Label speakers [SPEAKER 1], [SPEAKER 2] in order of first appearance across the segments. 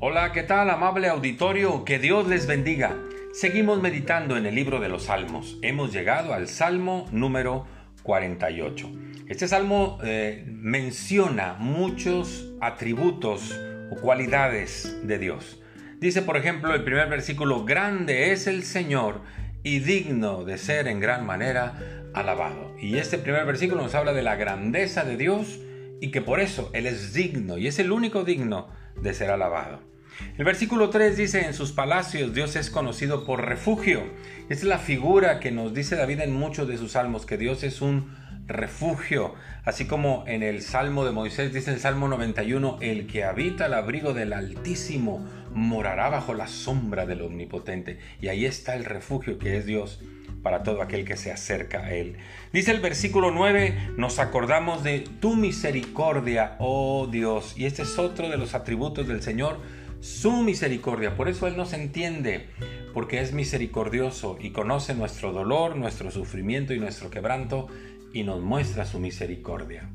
[SPEAKER 1] Hola, ¿qué tal amable auditorio? Que Dios les bendiga. Seguimos meditando en el libro de los Salmos. Hemos llegado al Salmo número 48. Este salmo eh, menciona muchos atributos o cualidades de Dios. Dice, por ejemplo, el primer versículo, grande es el Señor y digno de ser en gran manera alabado. Y este primer versículo nos habla de la grandeza de Dios y que por eso Él es digno y es el único digno de ser alabado. El versículo 3 dice, en sus palacios Dios es conocido por refugio. Es la figura que nos dice David en muchos de sus salmos, que Dios es un refugio. Así como en el Salmo de Moisés dice el Salmo 91, el que habita al abrigo del Altísimo morará bajo la sombra del Omnipotente. Y ahí está el refugio que es Dios para todo aquel que se acerca a Él. Dice el versículo 9, nos acordamos de tu misericordia, oh Dios. Y este es otro de los atributos del Señor, su misericordia. Por eso Él nos entiende, porque es misericordioso y conoce nuestro dolor, nuestro sufrimiento y nuestro quebranto y nos muestra su misericordia.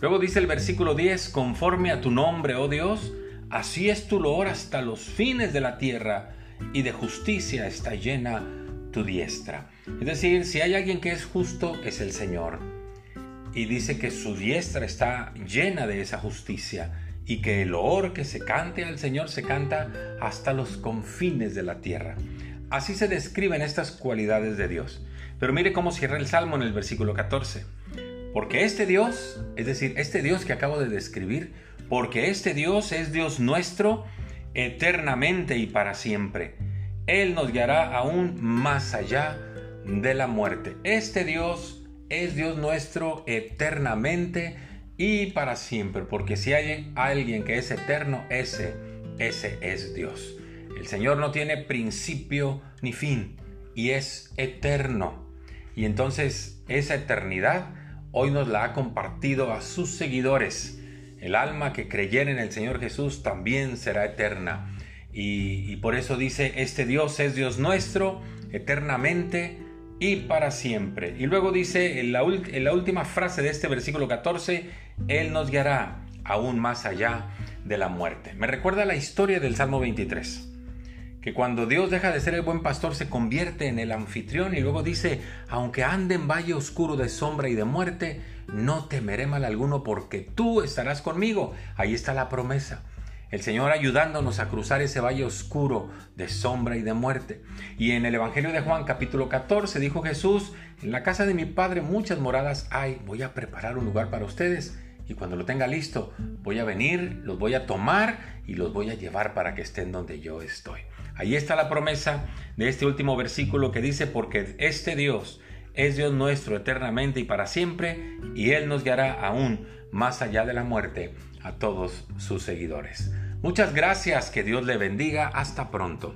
[SPEAKER 1] Luego dice el versículo 10, conforme a tu nombre, oh Dios, así es tu loor hasta los fines de la tierra y de justicia está llena tu diestra. Es decir, si hay alguien que es justo, es el Señor. Y dice que su diestra está llena de esa justicia y que el loor que se cante al Señor se canta hasta los confines de la tierra. Así se describen estas cualidades de Dios. Pero mire cómo cierra el Salmo en el versículo 14. Porque este Dios, es decir, este Dios que acabo de describir, porque este Dios es Dios nuestro eternamente y para siempre él nos guiará aún más allá de la muerte. Este Dios es Dios nuestro eternamente y para siempre, porque si hay alguien que es eterno, ese, ese es Dios. El Señor no tiene principio ni fin y es eterno. Y entonces esa eternidad hoy nos la ha compartido a sus seguidores. El alma que creyera en el Señor Jesús también será eterna. Y, por eso dice, este Dios es Dios nuestro eternamente y para siempre. Y luego dice en la, última frase de este versículo 14, Él nos guiará aún más allá de la muerte. Me recuerda la historia del Salmo 23 que cuando Dios deja de ser el buen pastor se convierte en el anfitrión y luego dice, aunque ande en valle oscuro de sombra y de muerte, no temeré mal alguno porque tú estarás conmigo. Ahí está la promesa el Señor ayudándonos a cruzar ese valle oscuro de sombra y de muerte. Y en el Evangelio de Juan capítulo 14 dijo Jesús, en la casa de mi Padre muchas moradas hay, voy a preparar un lugar para ustedes y cuando lo tenga listo voy a venir, los voy a tomar y los voy a llevar para que estén donde yo estoy. Ahí está la promesa de este último versículo que dice, porque este Dios es Dios nuestro eternamente y para siempre, y Él nos guiará aún más allá de la muerte a todos sus seguidores. Muchas gracias, que Dios le bendiga, hasta pronto.